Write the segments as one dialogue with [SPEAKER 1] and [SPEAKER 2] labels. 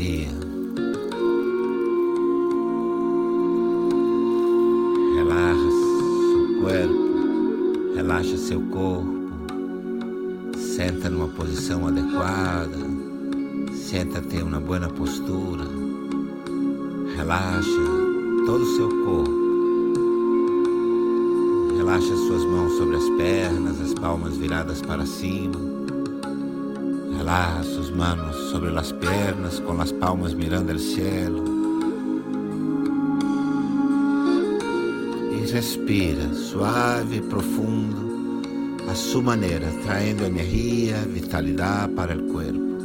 [SPEAKER 1] dia. Relaxa seu corpo, relaxa seu corpo. Senta numa posição adequada. Senta-te em uma boa postura. Relaxa todo o seu corpo. Relaxa suas mãos sobre as pernas, as palmas viradas para cima. Relaxa sus manos sobre as pernas, com as palmas mirando o cielo. E respira suave e profundo, a sua maneira, traindo energia, vitalidade para o corpo.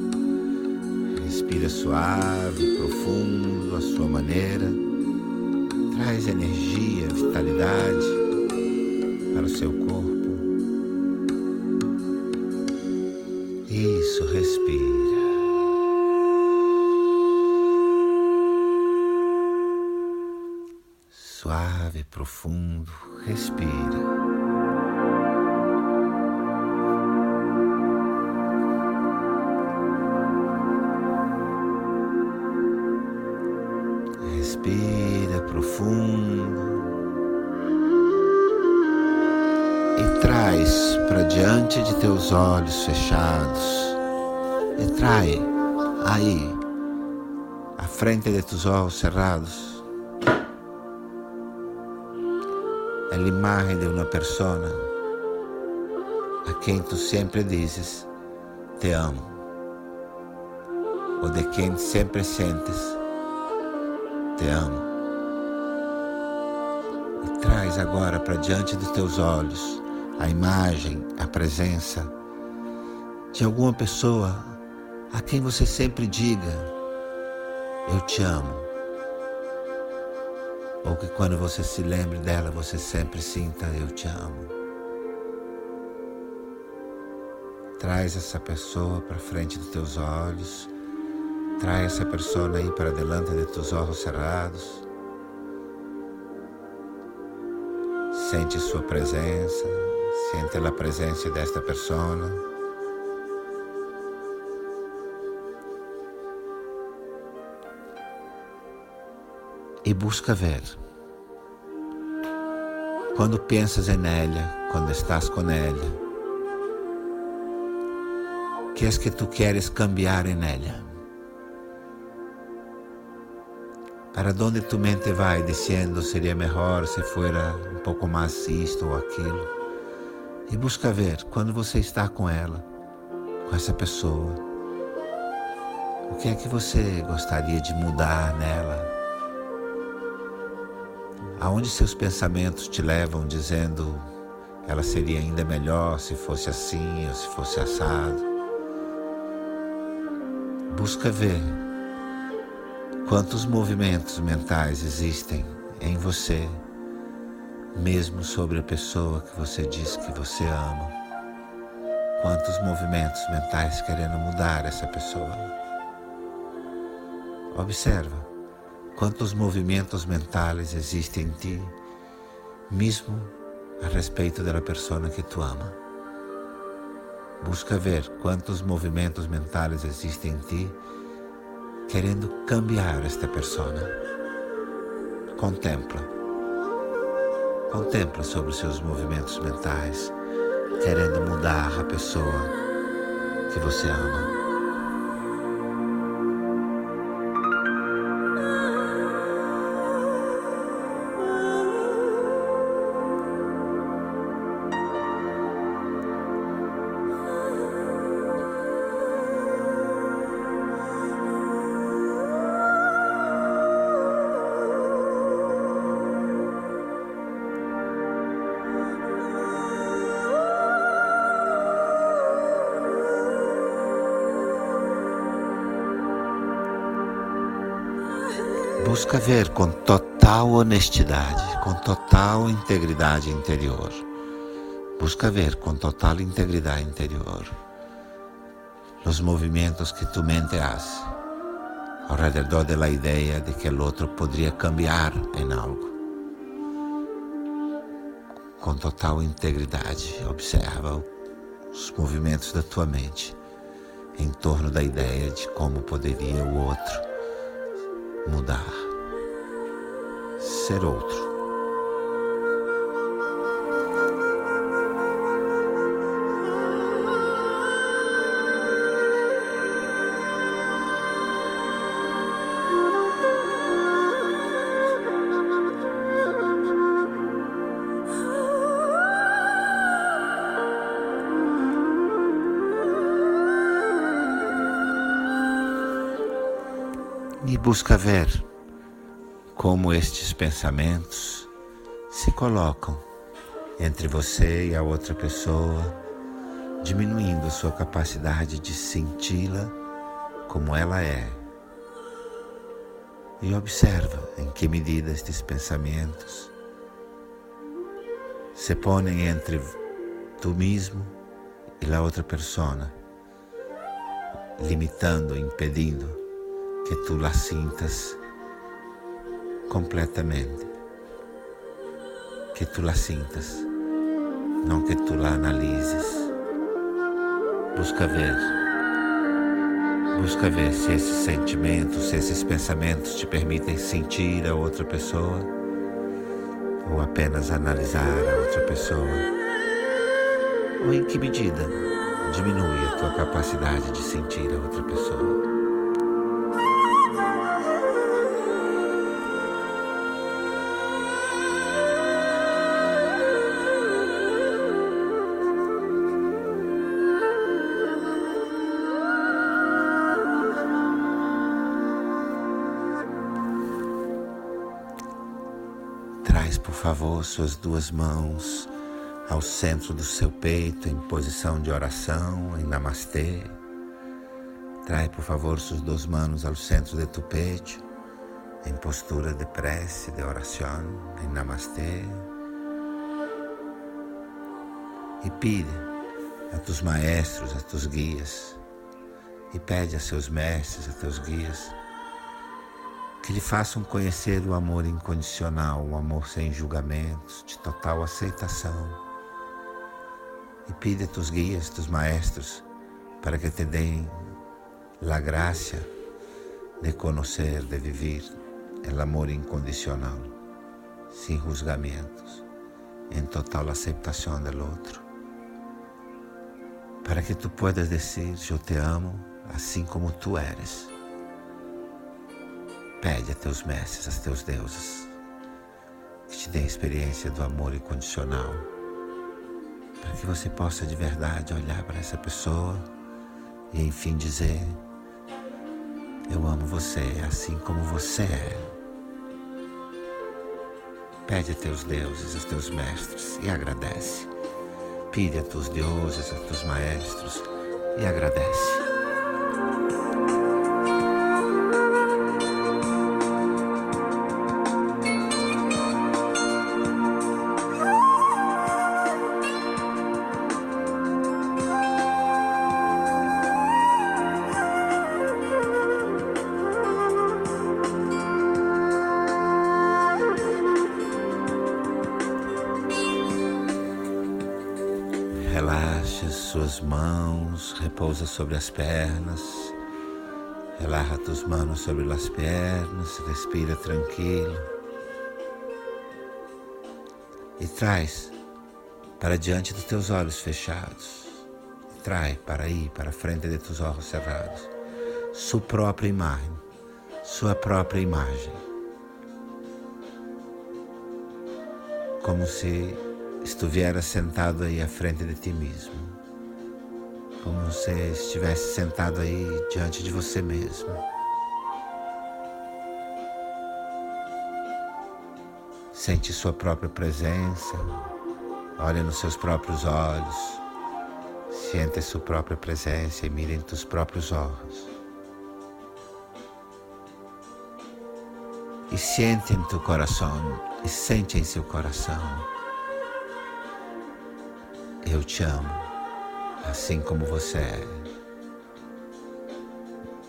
[SPEAKER 1] Respira suave, profundo, a sua maneira. Traz energia, vitalidade para o seu corpo. Isso, respira. Suave, profundo, respira. Respira profundo. e traz para diante de teus olhos fechados, e trai aí, à frente de teus olhos cerrados, a imagem de uma pessoa a quem tu sempre dizes te amo, ou de quem sempre sentes te amo. E traz agora para diante de teus olhos a imagem, a presença de alguma pessoa a quem você sempre diga: Eu te amo. Ou que quando você se lembre dela, você sempre sinta: Eu te amo. Traz essa pessoa para frente dos teus olhos. Traz essa pessoa aí para delante de teus olhos cerrados. Sente sua presença, Sente a presença desta pessoa. E busca ver. Quando pensas em ela, quando estás com ela, que é que tu queres cambiar em ela? Para onde tu mente vai dizendo seria melhor se fora um pouco mais isto ou aquilo? e busca ver quando você está com ela, com essa pessoa, o que é que você gostaria de mudar nela? Aonde seus pensamentos te levam dizendo ela seria ainda melhor se fosse assim ou se fosse assado? Busca ver quantos movimentos mentais existem em você mesmo sobre a pessoa que você diz que você ama. Quantos movimentos mentais querendo mudar essa pessoa. Observa quantos movimentos mentais existem em ti, mesmo a respeito da pessoa que tu ama. Busca ver quantos movimentos mentais existem em ti, querendo cambiar esta pessoa. Contempla Contempla sobre os seus movimentos mentais, querendo mudar a pessoa que você ama. Busca ver com total honestidade, com total integridade interior. Busca ver com total integridade interior os movimentos que tu mente hace ao redor da ideia de que o outro poderia cambiar em algo. com total integridade. Observa os movimentos da tua mente em torno da ideia de como poderia o outro mudar, ser outro. e busca ver como estes pensamentos se colocam entre você e a outra pessoa, diminuindo sua capacidade de senti-la como ela é. E observa em que medida estes pensamentos se põem entre tu mesmo e a outra pessoa, limitando, impedindo que tu la sintas completamente, que tu la sintas, não que tu la analises. Busca ver, busca ver se esses sentimentos, se esses pensamentos te permitem sentir a outra pessoa ou apenas analisar a outra pessoa, ou em que medida diminui a tua capacidade de sentir a outra pessoa. Favor, suas duas mãos ao centro do seu peito em posição de oração, em Namastê. Traz, por favor, suas duas mãos ao centro de tu peito, em postura de prece, de oração, em Namastê. E pide a tus maestros, a tus guias, e pede a seus mestres, a teus guias, que lhe façam conhecer o amor incondicional, o amor sem julgamentos, de total aceitação. E pide a tus guias, tus maestros, para que te deem a graça de conhecer, de viver o amor incondicional, sem julgamentos, em total aceitação do outro. Para que tu puedas dizer: Eu te amo assim como tu eres Pede a teus mestres, a teus deuses, que te deem a experiência do amor incondicional, para que você possa de verdade olhar para essa pessoa e enfim dizer: Eu amo você assim como você é. Pede a teus deuses, a teus mestres e agradece. Pide a teus deuses, a teus maestros e agradece. Suas mãos, repousa sobre as pernas. Relaxa tus manos sobre as pernas, respira tranquilo. E traz para diante dos teus olhos fechados. Traz para aí, para frente de teus olhos cerrados, sua própria imagem, sua própria imagem. Como se estivesse sentado aí à frente de ti mesmo, como se estivesse sentado aí diante de você mesmo. Sente sua própria presença, olha nos seus próprios olhos, sente sua própria presença e mire em teus próprios olhos. E sente em teu coração, e sente em seu coração eu te amo, assim como você é.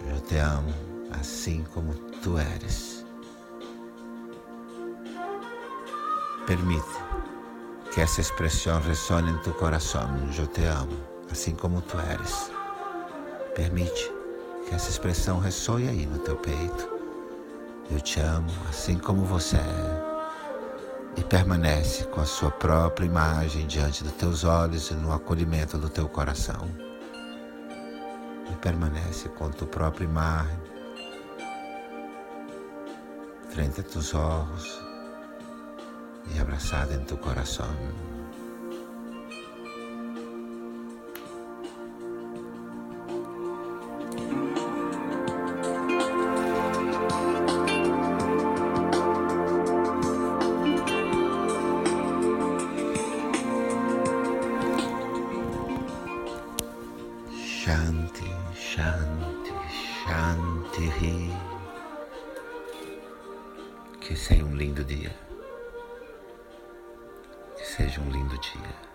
[SPEAKER 1] Eu te amo, assim como tu eres. Permite que essa expressão ressone em tu coração. Eu te amo, assim como tu eres. Permite que essa expressão ressoe aí no teu peito. Eu te amo, assim como você é. E permanece com a sua própria imagem diante dos teus olhos e no acolhimento do teu coração. E permanece com a tua própria imagem frente a teus olhos e abraçada em teu coração. Que seja um lindo dia. Que seja um lindo dia.